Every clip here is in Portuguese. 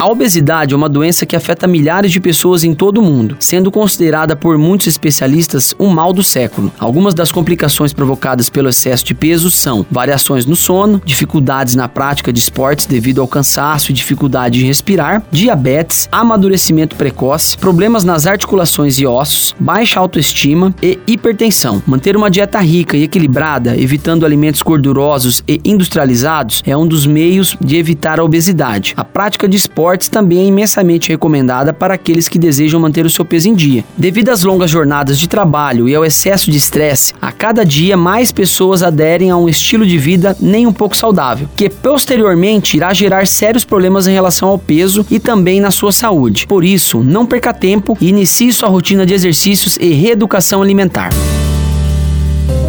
A obesidade é uma doença que afeta milhares de pessoas em todo o mundo, sendo considerada por muitos especialistas um mal do século. Algumas das complicações provocadas pelo excesso de peso são variações no sono, dificuldades na prática de esportes devido ao cansaço e dificuldade de respirar, diabetes, amadurecimento precoce, problemas nas articulações e ossos, baixa autoestima e hipertensão. Manter uma dieta rica e equilibrada, evitando alimentos gordurosos e industrializados, é um dos meios de evitar a obesidade. A prática de esporte esportes também é imensamente recomendada para aqueles que desejam manter o seu peso em dia. Devido às longas jornadas de trabalho e ao excesso de estresse, a cada dia mais pessoas aderem a um estilo de vida nem um pouco saudável, que posteriormente irá gerar sérios problemas em relação ao peso e também na sua saúde. Por isso, não perca tempo e inicie sua rotina de exercícios e reeducação alimentar.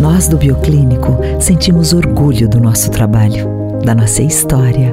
Nós do Bioclínico sentimos orgulho do nosso trabalho, da nossa história